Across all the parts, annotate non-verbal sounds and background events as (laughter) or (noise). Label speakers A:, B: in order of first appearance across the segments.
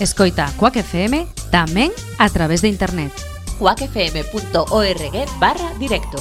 A: Escoita a Quack FM tamén a través de internet.
B: cuacfm.org barra directo.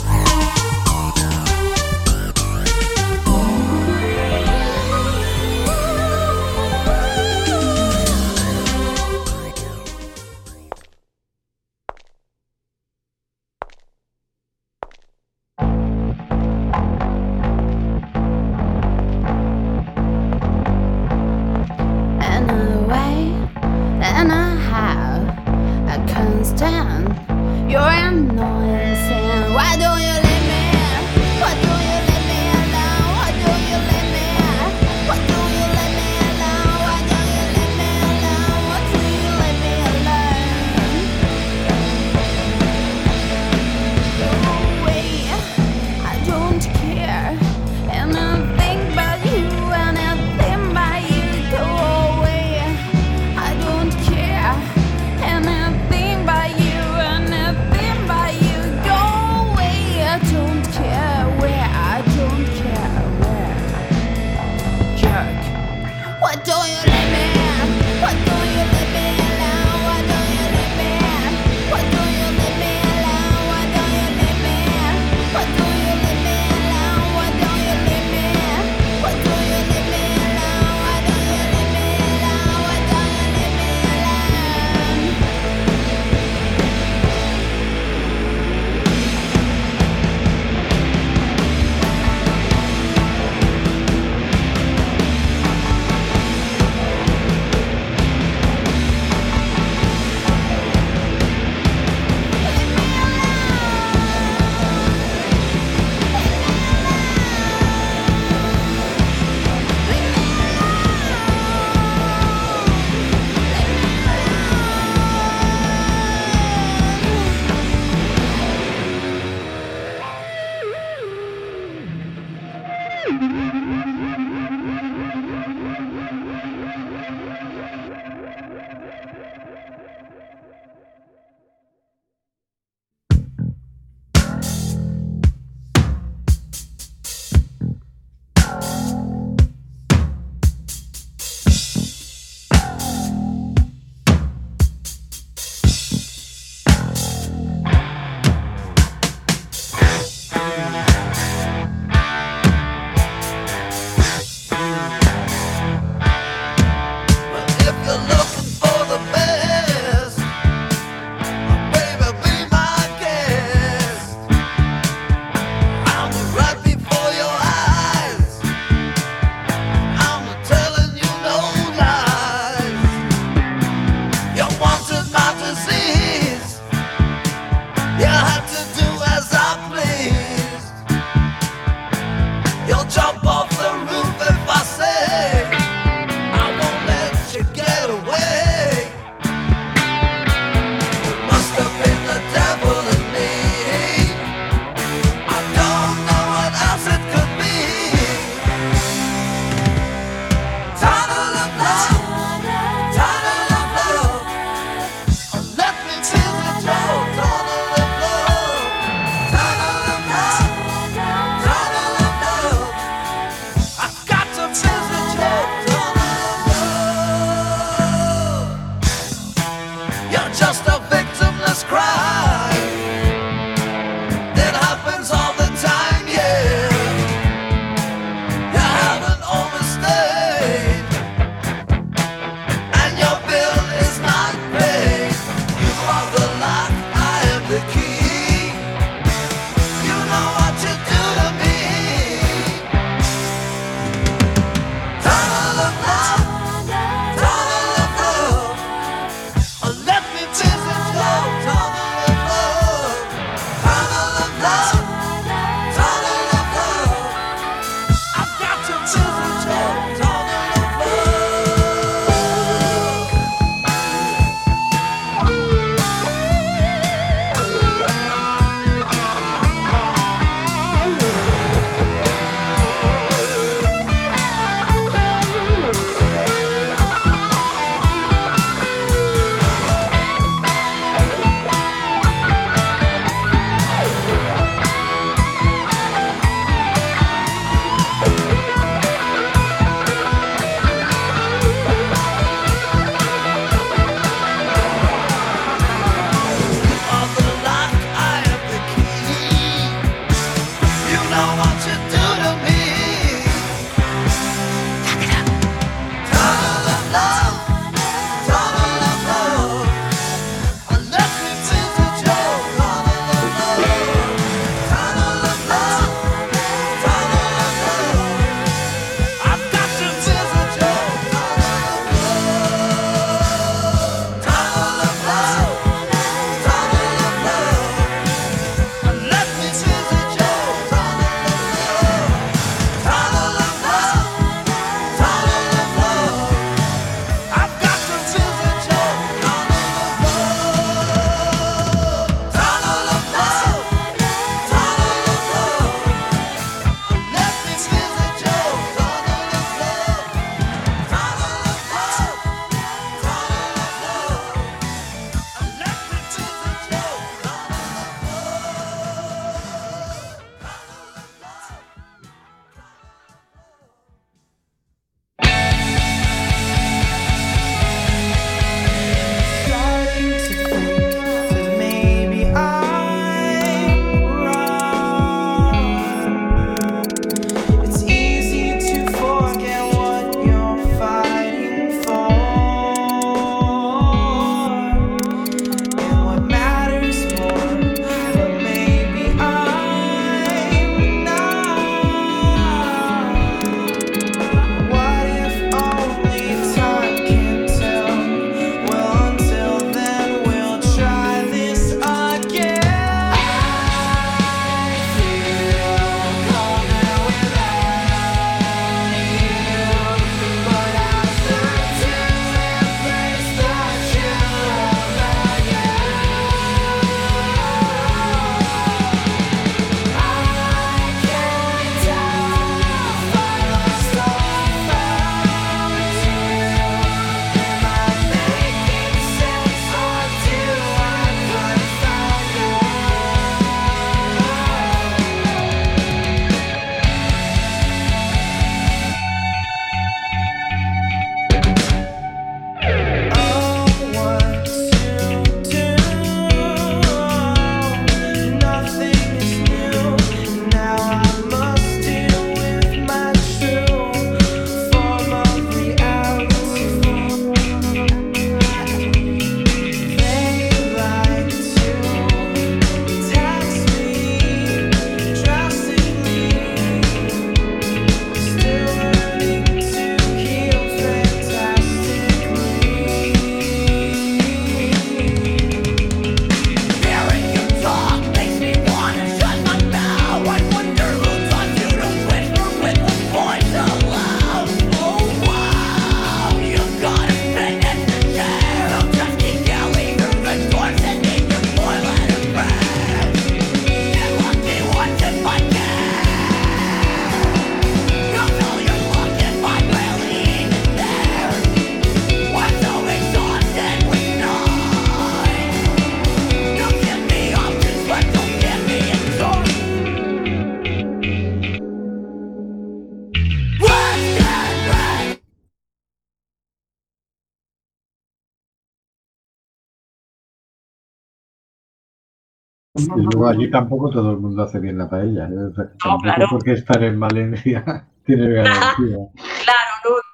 C: Allí tampoco todo el mundo hace bien la paella. ¿eh? O sea, tampoco
D: claro.
C: porque estar en Valencia (laughs) tiene (laughs) garantía.
D: Claro, no.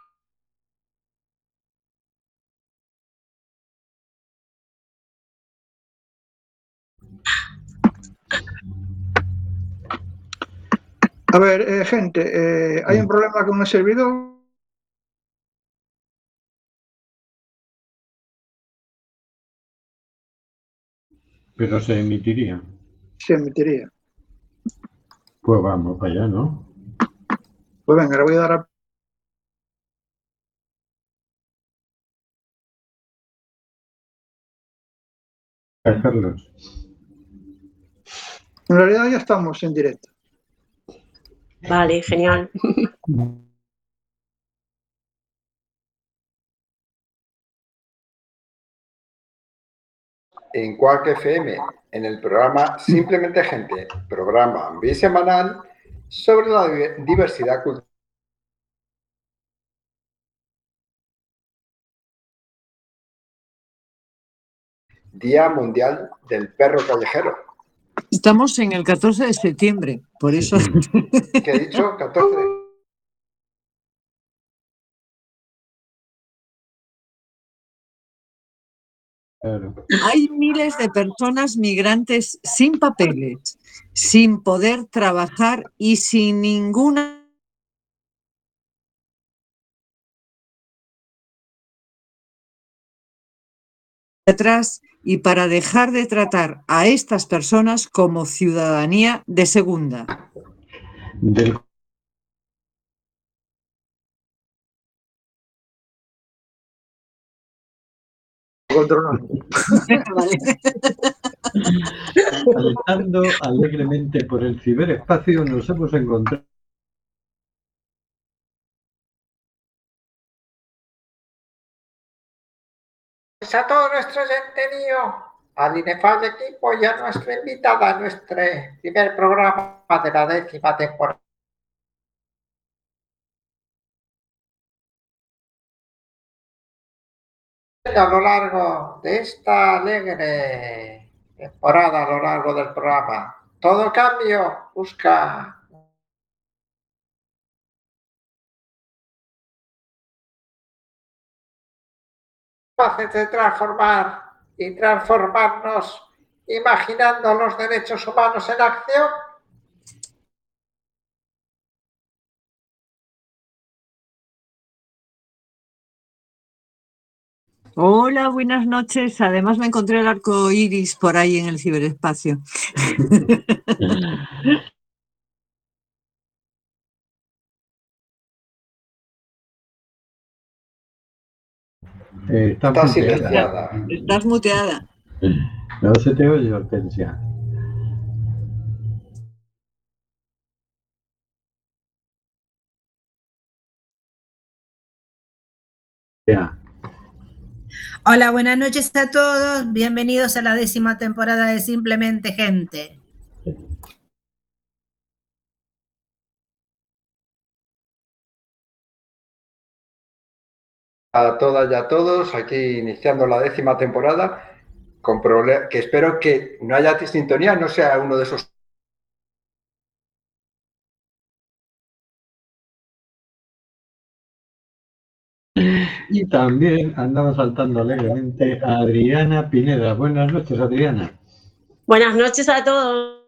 E: A ver, eh, gente, eh, hay un problema con el servidor.
C: Pero se emitiría.
E: Se emitiría.
C: Pues vamos para allá, ¿no?
E: Pues venga, le voy a dar a...
C: a Carlos.
E: En realidad ya estamos en directo.
D: Vale, genial. (laughs)
F: en Quack FM, en el programa Simplemente Gente, programa bisemanal sobre la di- diversidad cultural. Día Mundial del Perro Callejero.
G: Estamos en el 14 de septiembre, por eso.
F: ¿Qué he dicho? 14.
C: Claro.
G: Hay miles de personas migrantes sin papeles, sin poder trabajar y sin ninguna atrás y para dejar de tratar a estas personas como ciudadanía de segunda.
C: Del
E: Controlando.
G: Vale.
C: saltando alegremente por el ciberespacio nos hemos encontrado
F: a todo nuestro genterío, al inefable equipo y a nuestra invitada a nuestro primer programa de la décima temporada. A lo largo de esta alegre temporada, a lo largo del programa, todo cambio busca capaces de transformar y transformarnos imaginando los derechos humanos en acción?
G: Hola, buenas noches. Además me encontré el arco iris por ahí en el ciberespacio.
C: eh, está
F: Está
C: muteada.
F: silenciada.
G: Estás muteada.
C: No se te oye, Hortensia. Ya.
H: Hola, buenas noches a todos. Bienvenidos a la décima temporada de Simplemente Gente.
F: a todas y a todos, aquí iniciando la décima temporada, con que espero que no haya sintonía, no sea uno de esos
C: Y también andamos saltando alegremente a Adriana Pineda. Buenas noches, Adriana.
D: Buenas noches a todos.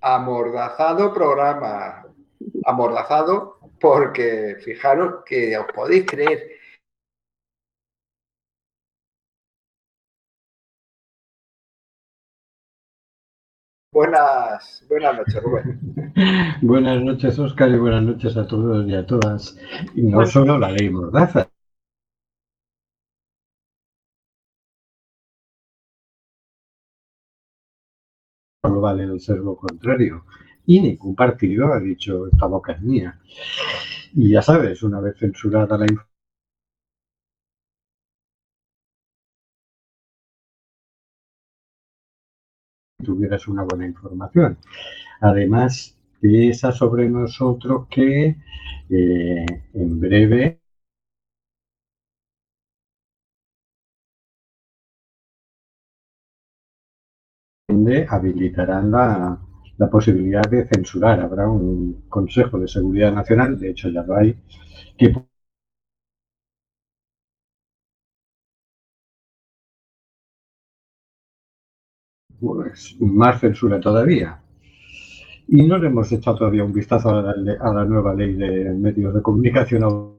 F: amordazado programa. Amordazado porque fijaros que os podéis creer. Buenas, buenas noches, Rubén. (laughs)
C: Buenas noches, Óscar, y buenas noches a todos y a todas. Y no solo la ley Mordaza. No vale el ser lo contrario. Y ningún partido ha dicho esta boca es mía. Y ya sabes, una vez censurada la información, tuvieras una buena información. Además, pesa sobre nosotros que eh, en breve habilitarán la, la posibilidad de censurar. Habrá un Consejo de Seguridad Nacional, de hecho ya lo hay, que pues, más censura todavía. Y no le hemos echado todavía un vistazo a la, nueva ley de medios de comunicación.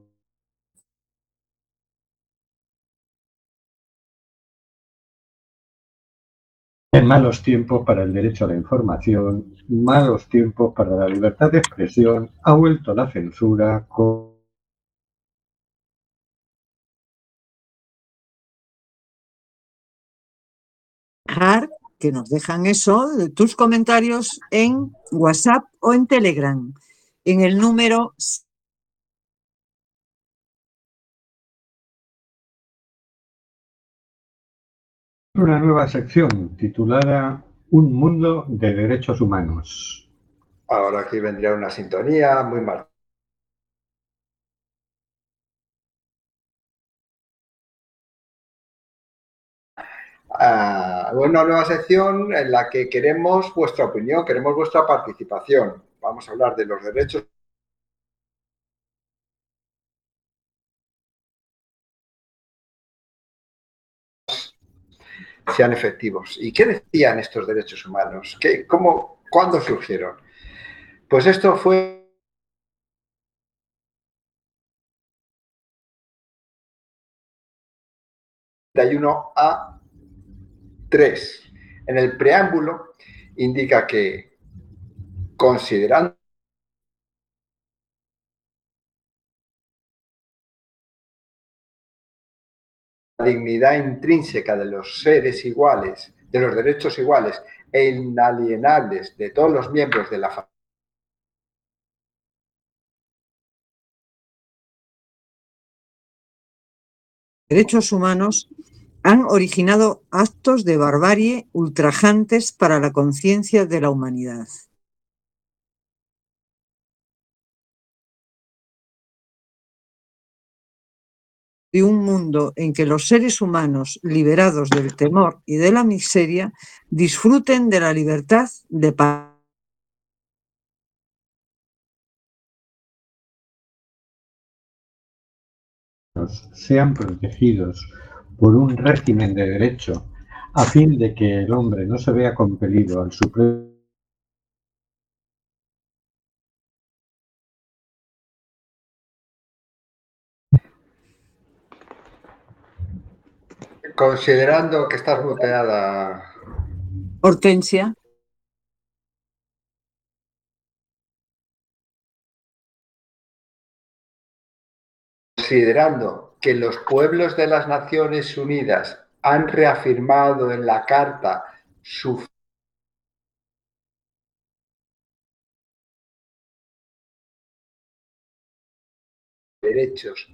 C: En malos tiempos para el derecho a la información, malos tiempos para la libertad de expresión, ha vuelto la censura con
G: que nos dejan eso, tus comentarios en WhatsApp o en Telegram, en el número
C: una nueva sección titulada Un mundo de derechos humanos.
F: Ahora aquí vendría una sintonía muy mal. Una nueva sección en la que queremos vuestra opinión, queremos vuestra participación. Vamos a hablar de los derechos sean efectivos. ¿Y qué decían estos derechos humanos? ¿Qué, cómo, ¿Cuándo surgieron? Pues esto fue a 3. En el preámbulo indica que considerando la dignidad intrínseca de los seres iguales, de los derechos iguales e inalienables de todos los miembros de la familia,
G: derechos humanos han originado actos de barbarie ultrajantes para la conciencia de la humanidad. De un mundo en que los seres humanos, liberados del temor y de la miseria, disfruten de la libertad de paz.
C: sean protegidos por un régimen de derecho a fin de que el hombre no se vea compelido al supremo
F: Considerando que estás muteada.
G: Hortensia.
F: Considerando que los pueblos de las Naciones Unidas han reafirmado en la Carta su derechos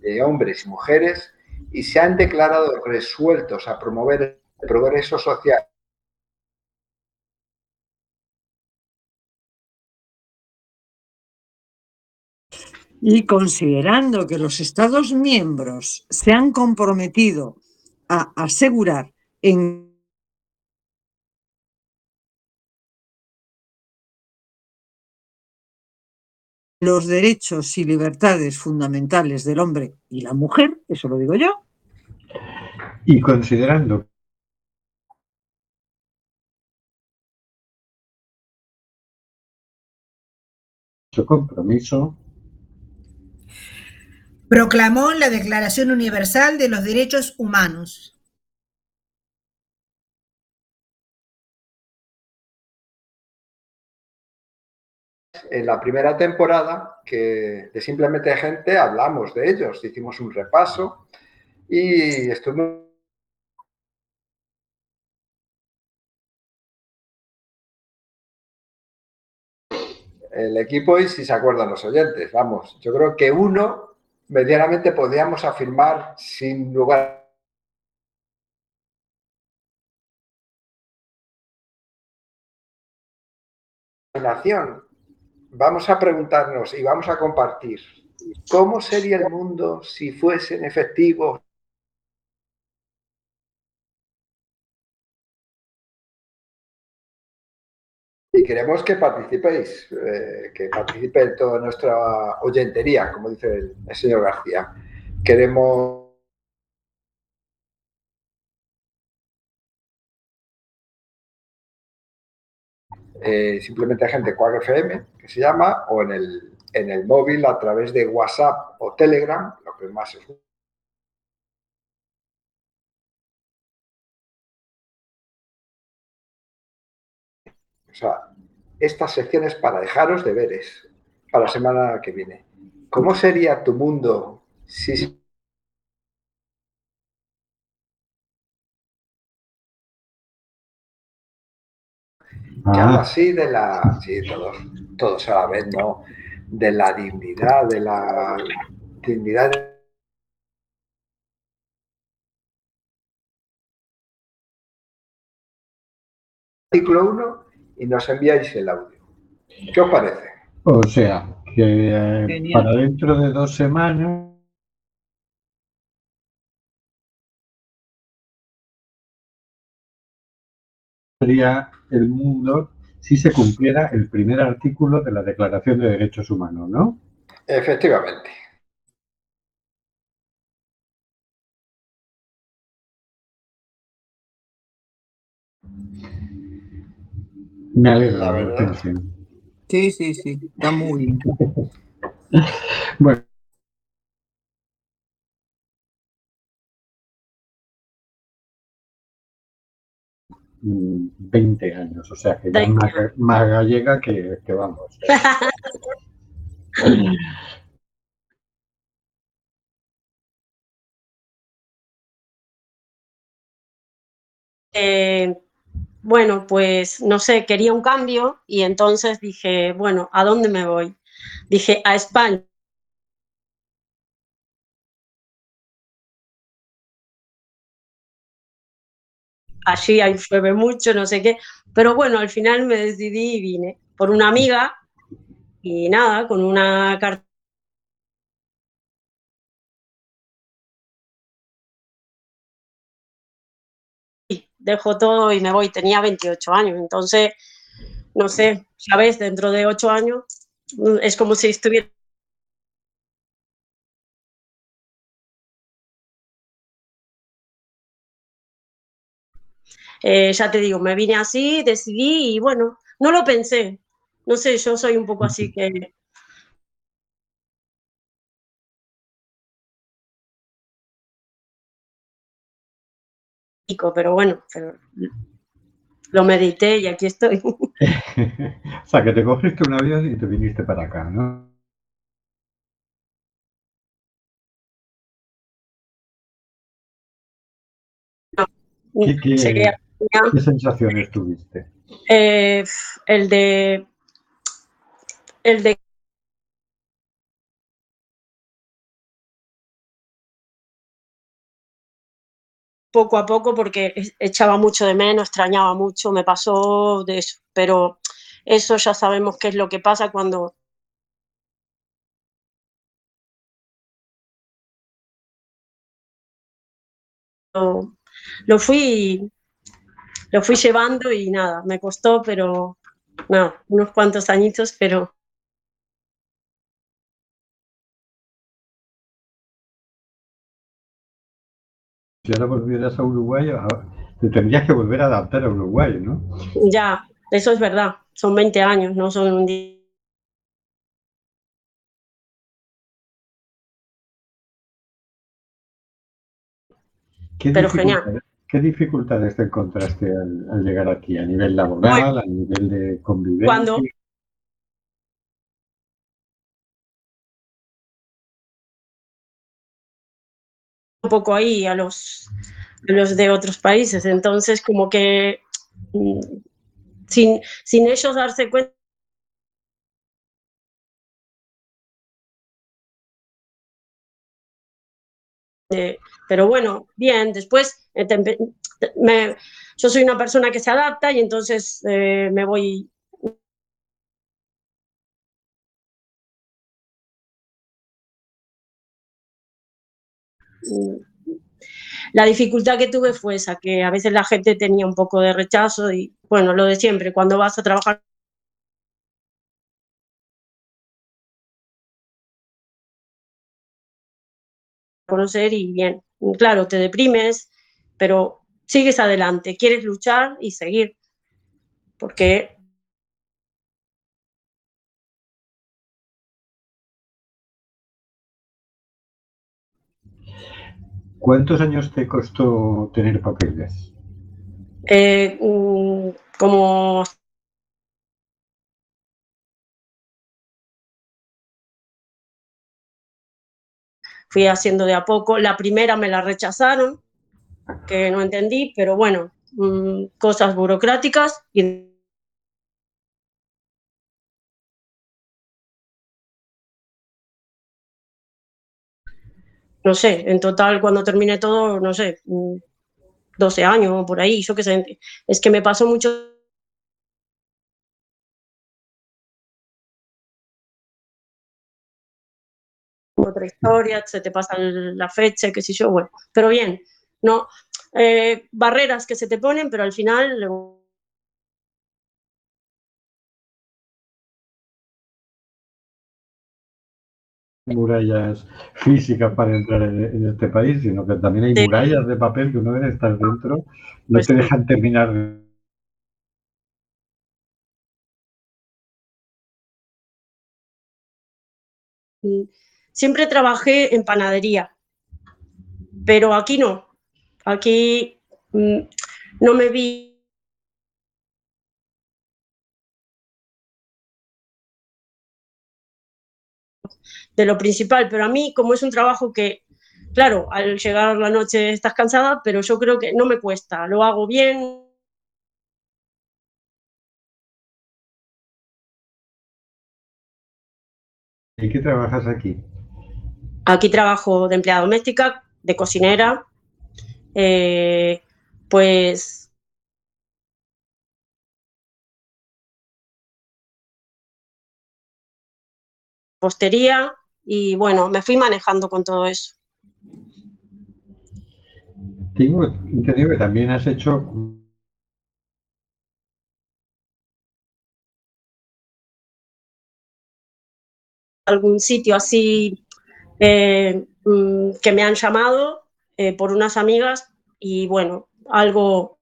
F: de hombres y mujeres y se han declarado resueltos a promover el progreso social
G: Y considerando que los Estados miembros se han comprometido a asegurar en los derechos y libertades fundamentales del hombre y la mujer, eso lo digo yo.
C: Y considerando su compromiso
H: Proclamó la Declaración Universal de los Derechos Humanos.
F: En la primera temporada que de Simplemente Gente hablamos de ellos, hicimos un repaso y estuvimos el equipo y si se acuerdan los oyentes. Vamos, yo creo que uno medianamente podríamos afirmar sin lugar. Vamos a preguntarnos y vamos a compartir cómo sería el mundo si fuesen efectivos queremos que participéis, eh, que participe toda nuestra oyentería, como dice el, señor García. Queremos Eh, simplemente gente Quack FM, que se llama, o en el, en el móvil a través de WhatsApp o Telegram, lo que más es. O sea, estas secciones para dejaros deberes para la semana que viene. ¿Cómo sería tu mundo si habla así de la, sí, todos, todos a la vez, ¿no? De la dignidad, de la dignidad. Artículo 1 y nos enviáis el audio. ¿Qué os parece?
C: O sea, que eh, para dentro de dos semanas sería el mundo si se cumpliera el primer artículo de la Declaración de Derechos Humanos, ¿no?
F: Efectivamente.
C: Me alegro.
F: La verdad.
C: sí.
G: Sí, sí, está muy bien. (laughs)
C: Bueno. Mm, 20 años, o sea que ya
D: 20
C: más, ga- más gallega que, que vamos. (laughs)
D: Eh, bueno, pues no sé, quería un cambio y entonces dije, bueno, ¿a dónde me voy? Dije, a España. Allí hay llueve mucho, no sé qué, pero bueno, al final me decidí y vine por una amiga y nada, con una carta dejo todo y me voy. Tenía 28 años, entonces, no sé, ¿sabes? Dentro de 8 años mm, es como si estuviera Eh, ya te digo, me vine así, decidí y bueno, no lo pensé. No sé, yo soy un poco así que pero bueno, pero lo medité y aquí estoy. (laughs)
C: o sea, que te cogiste un avión y te viniste para acá, ¿no? ¿Qué, qué- qué sensaciones tuviste?
D: eh, el de el de poco a poco porque echaba mucho de menos, extrañaba mucho, me pasó de eso, pero eso ya sabemos qué es lo que pasa cuando lo, lo fui lo fui llevando y nada, me costó, pero nada, unos cuantos añitos, pero
C: Si ahora volvieras a Uruguay, a- te tendrías que volver a adaptar a Uruguay, ¿no?
D: ya, eso es verdad, son 20 años, no son un día.
C: ¿Qué
D: Pero
C: dificultades, ¿Qué dificultades te encontraste al, al llegar aquí? ¿A nivel laboral, a nivel de convivencia?
D: Cuando poco ahí a los, a los de otros países, entonces como que mm, sin, sin ellos darse cuenta de- pero bueno, bien, después eh, me- yo soy una persona que se adapta y entonces eh, me voy la dificultad que tuve fue esa, que a veces la gente tenía un poco de rechazo y bueno, lo de siempre, cuando vas a trabajar conocer y bien, claro, te deprimes, pero sigues adelante, quieres luchar y seguir, porque
C: ¿Cuántos años te costó tener papeles?
D: eh, mm, como fui haciendo de a poco, la primera me la rechazaron, que no entendí, pero bueno, mm, cosas burocráticas y no sé, en total cuando terminé todo, no sé, mm, 12 años o por ahí, yo qué sé, es que me pasó mucho otra historia, se te pasa la fecha, qué sé yo, bueno, pero bien, no, eh, barreras que se te ponen, pero al final
C: murallas físicas para entrar en, en este país, sino que también hay murallas de papel que una vez estás dentro, no
D: Pues
C: te dejan terminar
D: Siempre trabajé en panadería, pero aquí no. Aquí mm, no me vi de lo principal, pero a mí como es un trabajo que, claro, al llegar la noche estás cansada, pero yo creo que no me cuesta, lo hago bien.
C: ¿Y qué trabajas aquí?
D: Aquí trabajo de empleada doméstica, de cocinera, eh, pues postería y bueno, me fui manejando con todo eso.
C: Tengo entendido que también has hecho
D: Algún sitio así eh, mm, que me han llamado eh, por unas amigas y bueno, algo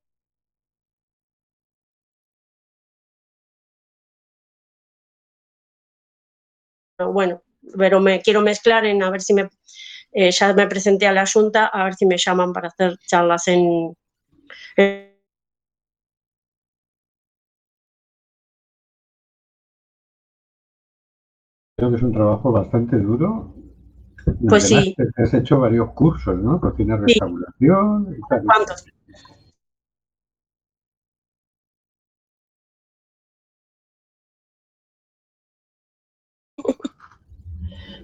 D: bueno, pero me quiero mezclar en a ver si me eh, ya me presenté a la Junta a ver si me llaman para hacer charlas en, en-
C: Creo que es un trabajo bastante duro.
D: Pues
C: Además,
D: sí.
C: te- has hecho varios cursos, ¿no? Cocina,
D: Sí.
C: restauración y tal.
D: ¿Cuántos?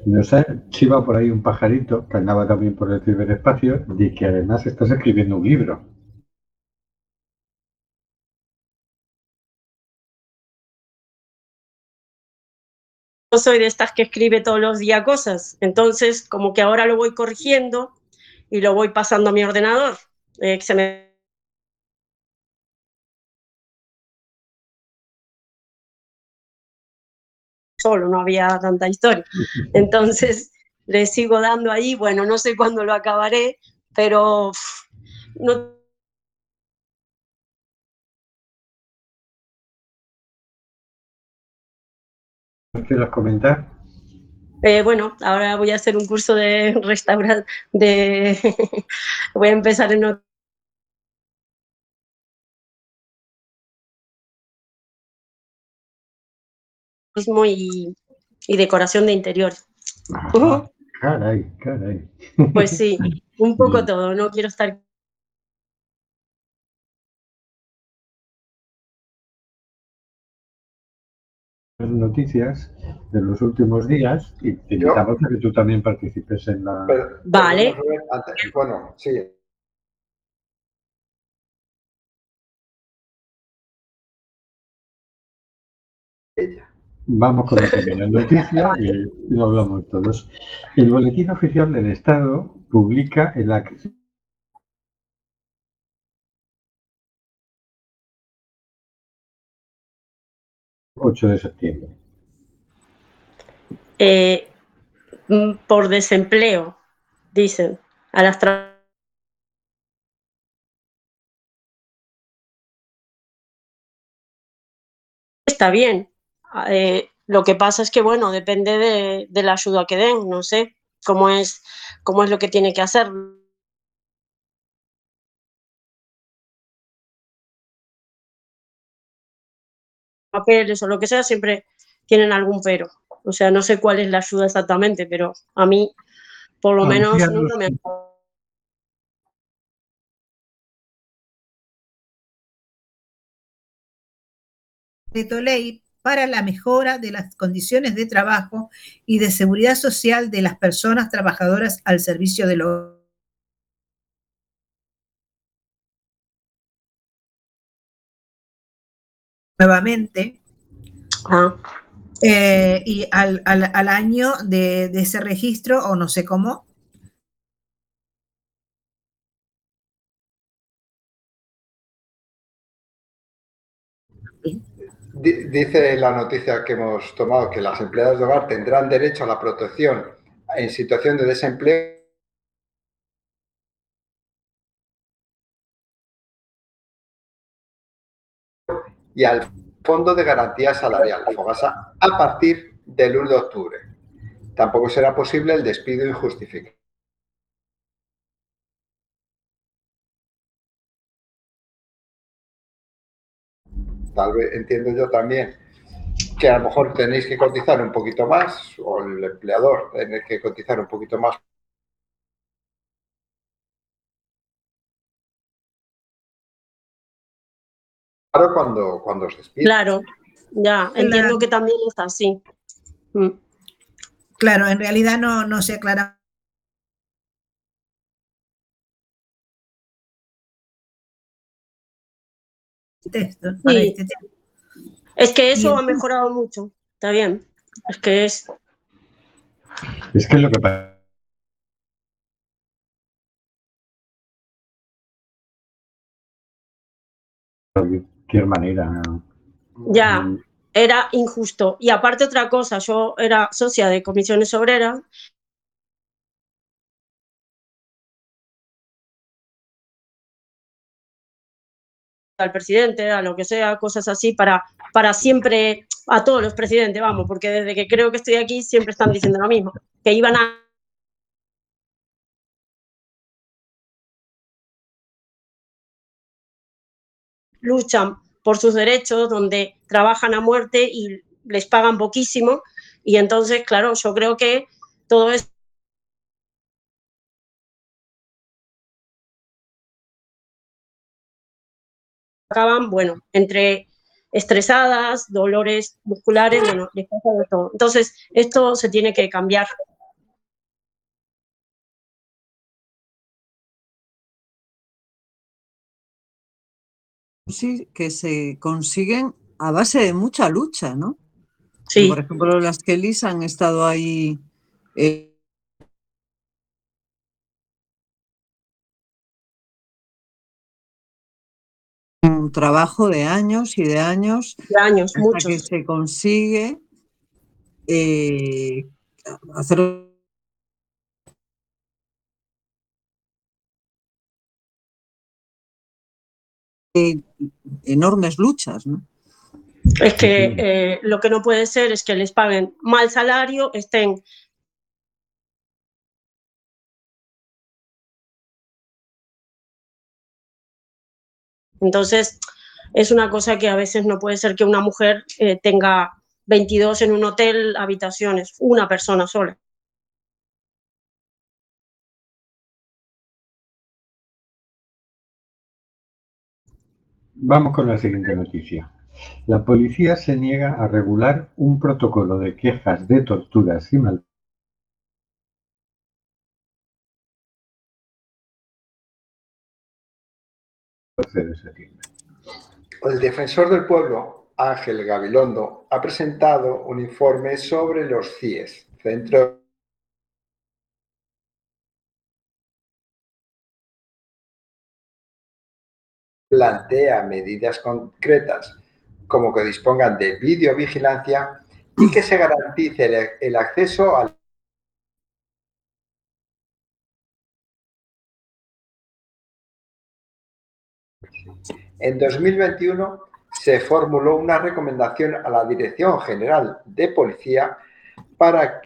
C: Nos ha chivado por ahí un pajarito que andaba también por el ciberespacio y que además estás escribiendo un libro.
D: Yo soy de estas que escribe todos los días cosas, entonces como que ahora lo voy corrigiendo y lo voy pasando a mi ordenador. Eh, se me solo, no había tanta historia. Entonces le sigo dando ahí, bueno, no sé cuándo lo acabaré, pero uf, no
C: ¿No quieres comentar?
D: Eh, bueno, ahora voy a hacer un curso de restaurar, de (laughs) voy a empezar en otro mismo y, y decoración de interiores.
C: Ajá, caray, caray.
D: Pues sí, un (laughs) poco todo, no quiero estar
C: noticias de los últimos días y te invitamos a que tú también participes en la...
F: Pero-
D: Vale.
F: pero, Rubén, antes- bueno, sí. Ella.
C: Vamos con la primera noticia (laughs) y lo hablamos todos. El Boletín Oficial del Estado publica el ac- ...8 de septiembre.
D: eh, mm, por desempleo, dicen, a las Está bien. Eh, lo que pasa es que, bueno, depende de, de la ayuda que den, no sé cómo es, cómo es lo que tiene que hacer. Papeles o lo que sea, siempre tienen algún pero. O sea, no sé cuál es la ayuda exactamente, pero a mí, por lo menos,
C: Ancianos.
D: nunca me
H: ley para la mejora de las condiciones de trabajo y de seguridad social de las personas trabajadoras al servicio de los nuevamente
D: Ah,
H: eh, y al, al- al año de, de ese registro o no sé cómo
F: Dice la noticia que hemos tomado que las empleadas de hogar tendrán derecho a la protección en situación de desempleo y al Fondo de Garantía Salarial, FOGASA, a partir del 1 de octubre. Tampoco será posible el despido injustificado. Tal vez entiendo yo también que a lo mejor tenéis que cotizar un poquito más o el empleador tiene que cotizar un poquito más Claro, cuando, cuando os despiden.
D: Claro, ya, entiendo que también es así. Mm.
H: Claro, en realidad no, no se aclara. Texto, para
D: Sí.
H: este tema.
D: Es que eso
H: Bien.
D: ha mejorado mucho, está bien. Es que es,
C: Es que es lo que pasa. De cualquier manera.
D: ya,
C: mm,
D: era injusto. Y aparte otra cosa, yo era socia de comisiones obreras al presidente, a lo que sea, cosas así, para, para siempre, a todos los presidentes, vamos, porque desde que creo que estoy aquí siempre están diciendo lo mismo, que iban a luchan por sus derechos, donde trabajan a muerte y les pagan poquísimo. Y entonces, claro, yo creo que todo esto acaban, bueno, entre estresadas, dolores musculares, bueno, les pasa de todo. Entonces, esto se tiene que cambiar.
G: sí que se consiguen a base de mucha lucha, ¿no?
D: Sí,
G: Por ejemplo, las Kellys han estado ahí eh, un trabajo de años y de años
D: de años,
G: hasta
D: muchos.
G: que se consigue eh, hacer eh, enormes luchas, ¿no?
D: Es que eh, lo que no puede ser es que les paguen mal salario, estén Entonces, es una cosa que a veces no puede ser que una mujer eh, tenga 22 en un hotel habitaciones, una persona sola.
C: Vamos con la siguiente noticia. La policía se niega a regular un protocolo de quejas de torturas y
F: El defensor del pueblo, Ángel Gabilondo, ha presentado un informe sobre los CIES, Centro plantea medidas concretas como que dispongan de videovigilancia y que se garantice el, el acceso al En 2021 se formuló una recomendación a la Dirección General de Policía para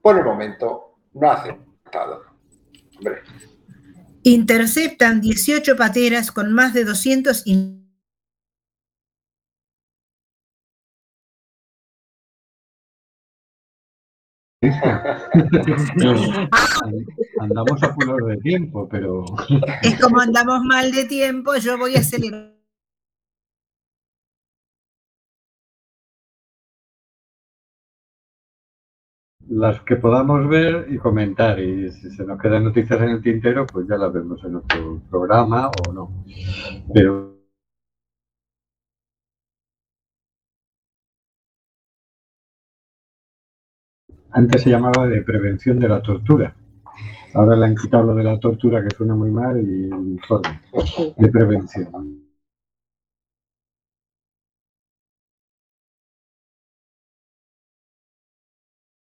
F: por el momento no ha aceptado.
H: Interceptan 18 pateras con más de 200 (laughs)
C: Andamos a apurados de tiempo, pero (laughs)
H: Es como andamos mal de tiempo, yo voy a acelerar.
C: las que podamos ver y comentar. Y si se nos quedan noticias en el tintero, pues ya las vemos en nuestro programa o no. Pero antes se llamaba de prevención de la tortura. Ahora le han quitado lo de la tortura, que suena muy mal, y informe de prevención.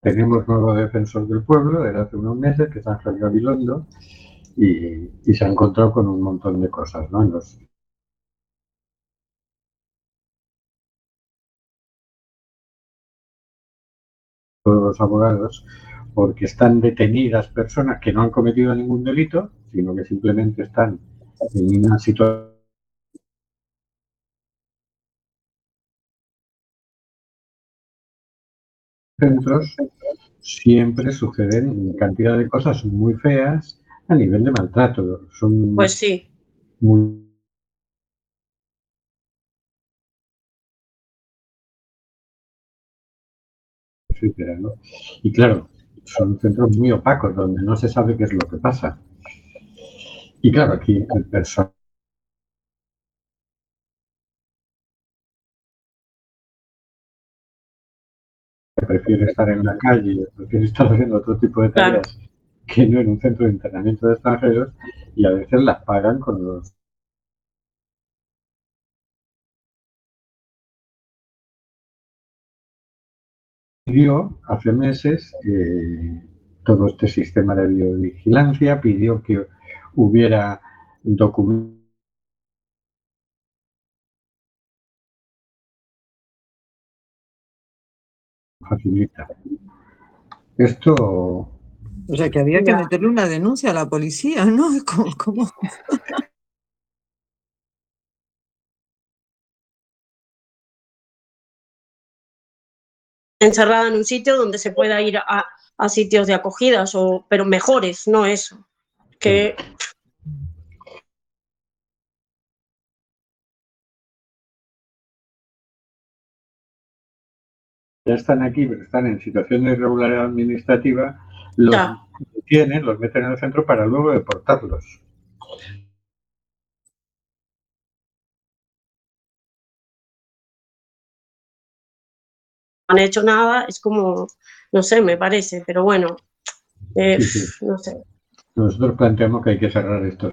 C: Tenemos nuevo defensor del pueblo desde hace unos meses, que es Ángel Gabilondo, y, se ha encontrado con un montón de cosas, ¿no? Todos los abogados, porque están detenidas personas que no han cometido ningún delito, sino que simplemente están en una situación centros siempre suceden cantidad de cosas muy feas a nivel de maltrato. Son
D: Pues sí,
C: muy etcétera, ¿no? Y claro, son centros muy opacos donde no se sabe qué es lo que pasa. Y claro, aquí el personal prefiere estar en la calle, prefiere estar haciendo otro tipo de
D: Claro.
C: tareas que no en un centro de internamiento de extranjeros y a veces las pagan con los pidió hace meses eh, todo este sistema de videovigilancia, pidió que hubiera documentos facilita. Esto
G: O sea, que había que meterle una denuncia a la policía, ¿no? (laughs) ¿Cómo, cómo?
D: Encerrada en un sitio donde se pueda ir a, a sitios de acogidas, o, pero mejores, no eso. Que
C: ya están aquí, pero están en situación de irregularidad administrativa, los
D: Ya.
C: detienen, los meten en el centro para luego deportarlos.
D: Han hecho nada, es como, no sé, me parece, pero bueno, eh,
C: Sí, sí.
D: no sé.
C: Nosotros planteamos que hay que cerrar esto.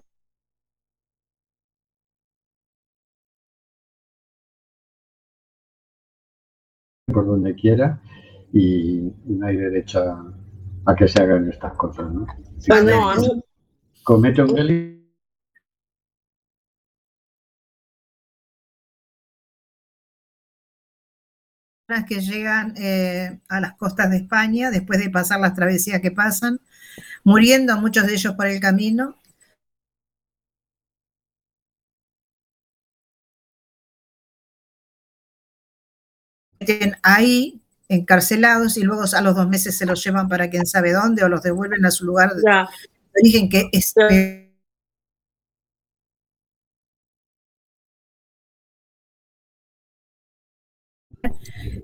C: por donde quiera y no hay derecho a, a que se hagan estas cosas, ¿no? Si
D: Pues
C: se
D: no, a mí,
C: comete un delito,
H: que llegan eh, a las costas de España después de pasar las travesías que pasan, muriendo muchos de ellos por el camino. Meten ahí encarcelados y luego a los dos meses se los llevan para quién sabe dónde o los devuelven a su lugar de origen que es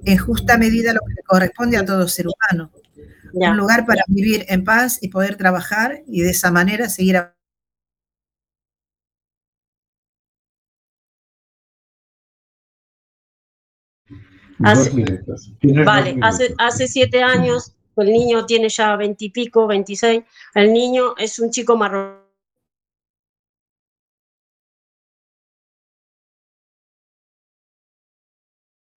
H: en justa medida lo que le corresponde a todo ser humano.
D: ya.
H: Un lugar para vivir en paz y poder trabajar y de esa manera seguir a-
D: Hace-
C: dos minutos. Tienes
D: Vale, hace, hace siete años, el niño tiene ya veintipico, veintiséis, el niño es un chico marrón.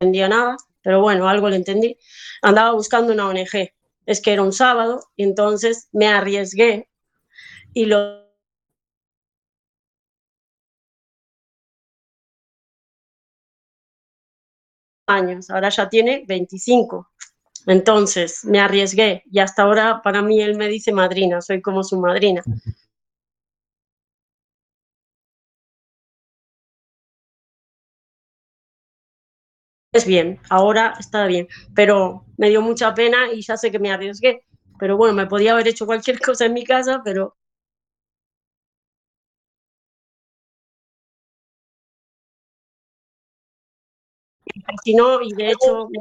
D: Entendía nada, pero bueno, algo le entendí. Andaba buscando una ONG. Es que era un sábado entonces me arriesgué y lo años, ahora ya tiene 25. Entonces me arriesgué y hasta ahora para mí él me dice madrina, soy como su madrina. Es bien, ahora está bien, pero me dio mucha pena y ya sé que me arriesgué. Pero bueno, me podía haber hecho cualquier cosa en mi casa, pero si no, y de hecho me,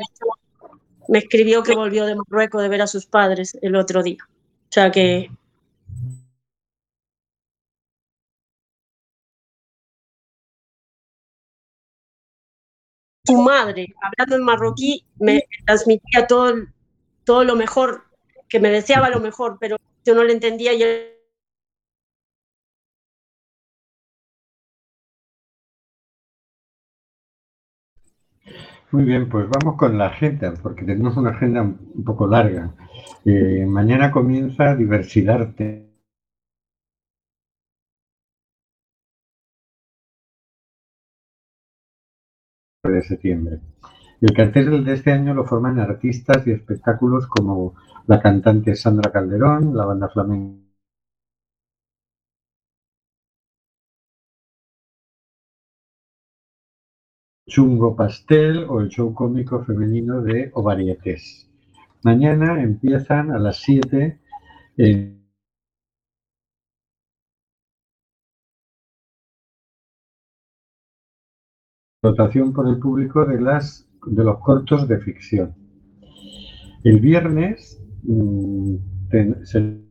D: me escribió que volvió de Marruecos de ver a sus padres el otro día. O sea que su madre, hablando en marroquí, me transmitía todo, todo lo mejor, que me deseaba lo mejor, pero yo no le entendía y él
C: Muy bien, pues vamos con la agenda, porque tenemos una agenda un poco larga. Eh, mañana comienza Diversidarte. De septiembre. El cartel de este año lo forman artistas y espectáculos como la cantante Sandra Calderón, la banda flamenca Chungo Pastel o el show cómico femenino de Ovarietes. Mañana empiezan a las 7 en votación por el público de, las, de los cortos de ficción. El viernes mm, ten- se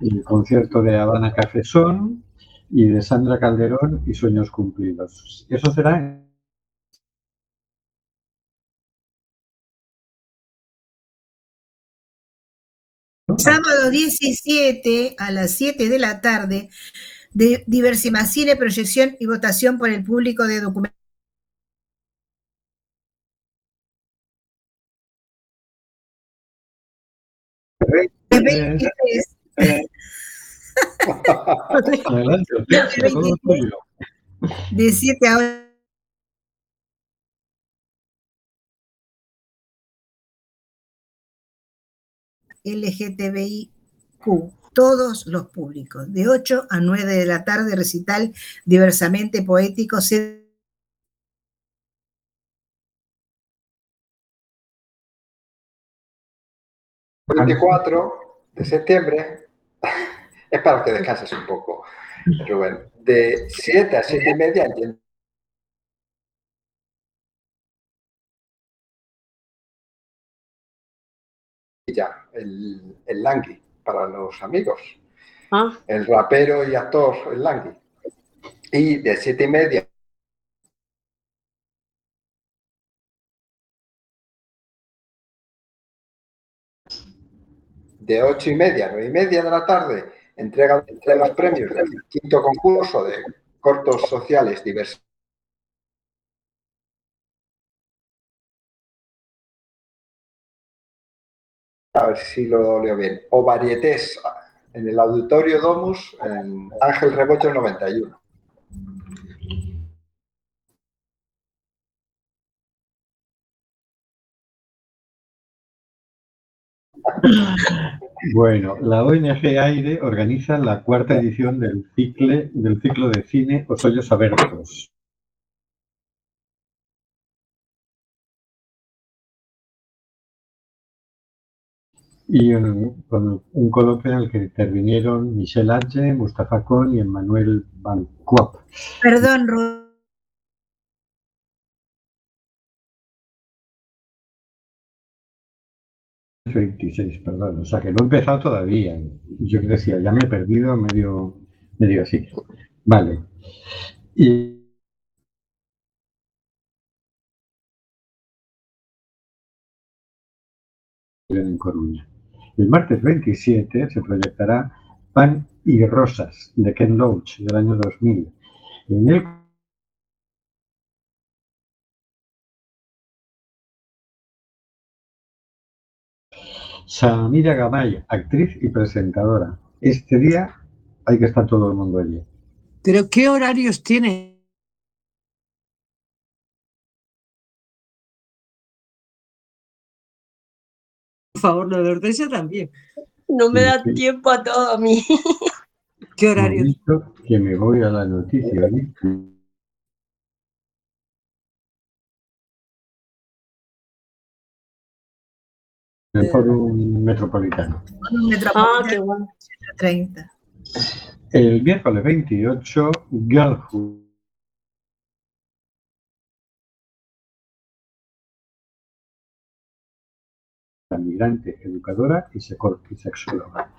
C: el concierto de Habana Cafesón y de Sandra Calderón y Sueños Cumplidos. Eso será
H: Sábado 17 a las 7 de la tarde, de Diversimacine, proyección y votación por el público de documentos. (laughs) De 7 a 8. LGTBIQ, todos los públicos, de 8 a 9 de la tarde, recital diversamente poético, se-
F: 24 de septiembre. Es para que descanses un poco, Rubén. De 7 a 7 y media el, el Langui, para los amigos.
D: Ah,
F: El rapero y actor, el Langui. Y de 7 y media de ocho y media a nueve y media de la tarde, entrega entre los premios del quinto concurso de cortos sociales diversos. A ver si lo leo bien. O varietés en el Auditorio Domus en Ángel Rebollo 91.
C: Bueno, la ONG Aire organiza la cuarta edición del, cicle, del ciclo de cine Os Ollos Y un, con un coloquio en el que intervinieron Michel H., Mustafa Kon y Emmanuel Van Kuop.
H: Perdón, Ru-
C: 26, perdón. O sea que no he empezado todavía. Yo decía, ya me he perdido medio, medio así. Vale. Y en Coruña. El martes 27 se proyectará Pan y Rosas de Ken Loach del año 2000. En el Samira Gamay, actriz y presentadora. Este día hay que estar todo el mundo allí.
G: Pero ¿qué horarios tiene? Favor, lo de Hortensia también.
D: no me da tiempo a todo a mí. (laughs)
G: ¿Qué horarios?
C: dicho que me voy a la noticia. ¿eh? El Fórum Metropolitano.
H: un
D: Ah,
H: metropolitano
D: qué bueno.
H: 30.
C: El miércoles 28, Girlhood. Migrante, educadora y sexóloga.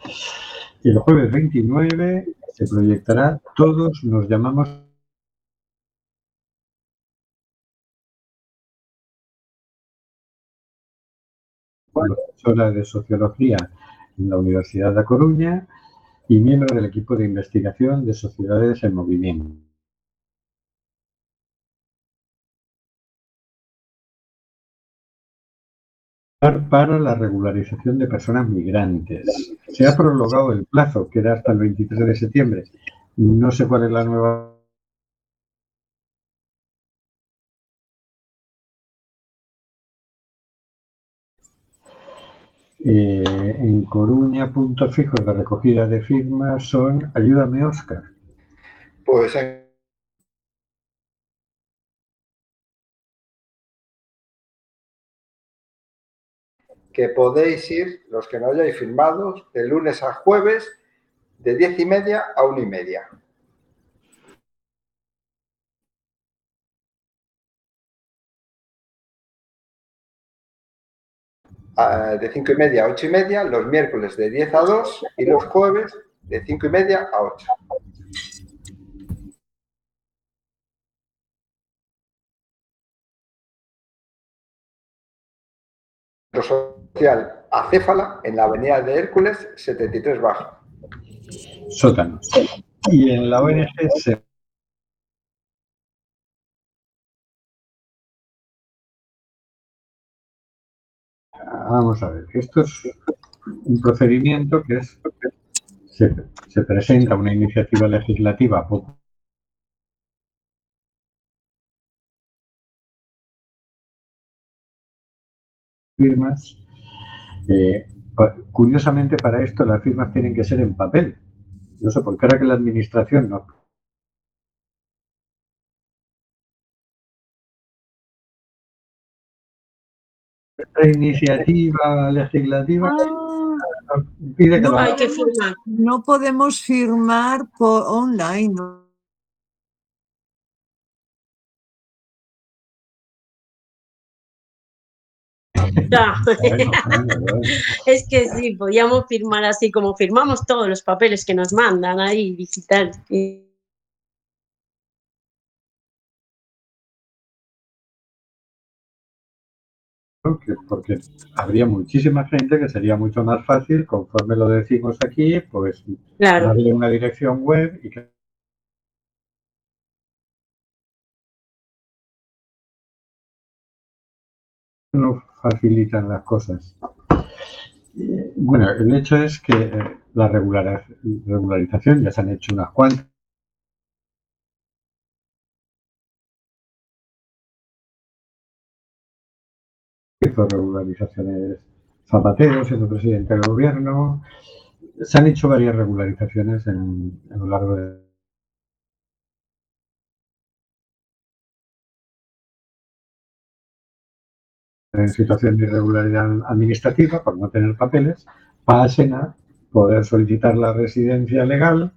C: Y el jueves 29 se proyectará Todos nos llamamos profesora de sociología en la Universidad de A Coruña y miembro del equipo de investigación de Sociedades en Movimiento. Para la regularización de personas migrantes. Se ha prolongado el plazo, que era hasta el 23 de septiembre. No sé cuál es la nueva Eh, en Coruña, puntos fijos de recogida de firmas son Ayúdame, Oscar.
F: Pues que podéis ir, los que no hayáis firmado, de lunes a jueves, de diez y media a una y media. Ah, de cinco y media a ocho y media, los miércoles de 10 a 2 y los jueves de cinco y media a 8. Social Acéfala en la avenida de Hércules 73 Bajo.
C: Sótano. Y en la ONG se Vamos a ver, esto es un procedimiento que es, se, se presenta una iniciativa legislativa poco firmas. Eh, curiosamente para esto las firmas tienen que ser en papel. No sé por qué ahora que la administración no. Esta iniciativa legislativa pide que
G: No,
C: lo
D: Hay que firmar.
G: no podemos firmar por online. (laughs)
C: Bueno, (laughs) bueno, bueno.
D: Es que sí, podíamos firmar así como firmamos todos los papeles que nos mandan ahí digital. Y-
C: que- porque habría muchísima gente que sería mucho más fácil, conforme lo decimos aquí, pues
D: Claro,
C: darle una dirección web y que no facilitan las cosas. Eh, Bueno, el hecho es que eh, la regular- regularización ya se han hecho unas cuantas. Hizo regularizaciones Zapatero siendo presidente del gobierno. Se han hecho varias regularizaciones en, a lo largo de en situación de irregularidad administrativa por no tener papeles pasen a poder solicitar la residencia legal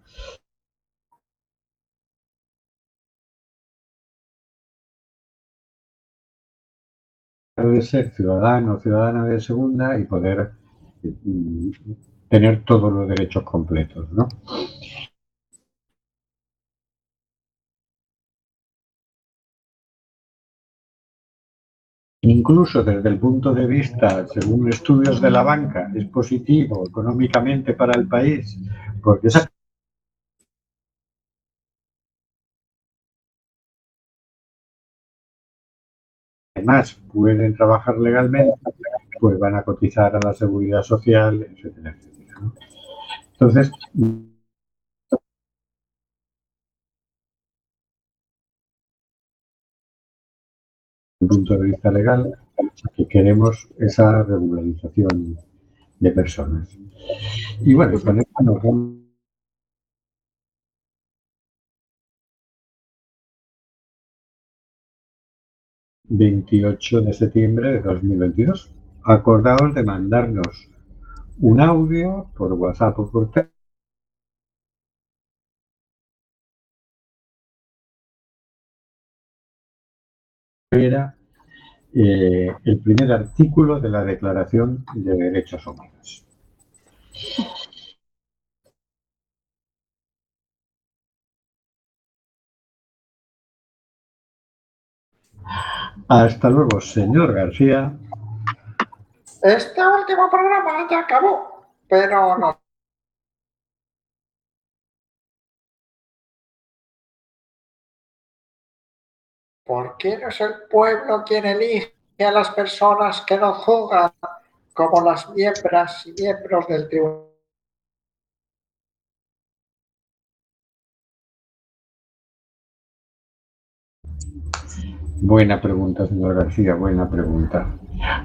C: de ser ciudadano o ciudadana de segunda y poder mm, tener todos los derechos completos, ¿no? Incluso desde el punto de vista, según estudios de la banca, es positivo económicamente para el país, porque esa además pueden trabajar legalmente, pues van a cotizar a la seguridad social, etcétera, etcétera. Entonces, el punto de vista legal, que queremos esa regularización de personas. Y bueno, con esto nos vamos 28 de septiembre de 2022. Acordaos de mandarnos un audio por WhatsApp o por texto era eh, el primer artículo de la Declaración de Derechos Humanos. Hasta luego, señor García.
F: Este último programa ya acabó, pero no
I: ¿por qué no es el pueblo quien elige a las personas que no juzgan como las miembros y miembros del tribunal?
C: Buena pregunta, señor García, buena pregunta.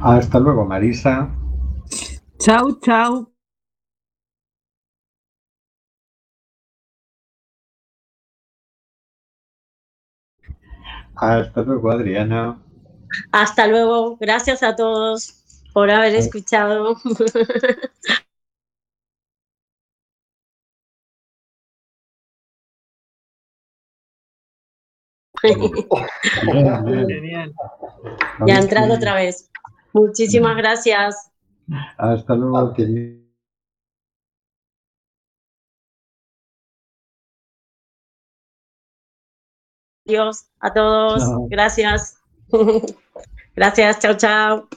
C: Hasta luego, Marisa.
G: Chao, chao.
C: Hasta luego, Adriana.
D: Hasta luego. Gracias a todos por haber escuchado.
G: Genial.
D: ya ha entrado otra vez. Muchísimas (laughs) gracias.
C: Hasta luego, querido.
D: A todos. Gracias. Gracias. Chao, chao.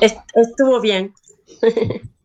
D: Est- Estuvo bien. (laughs)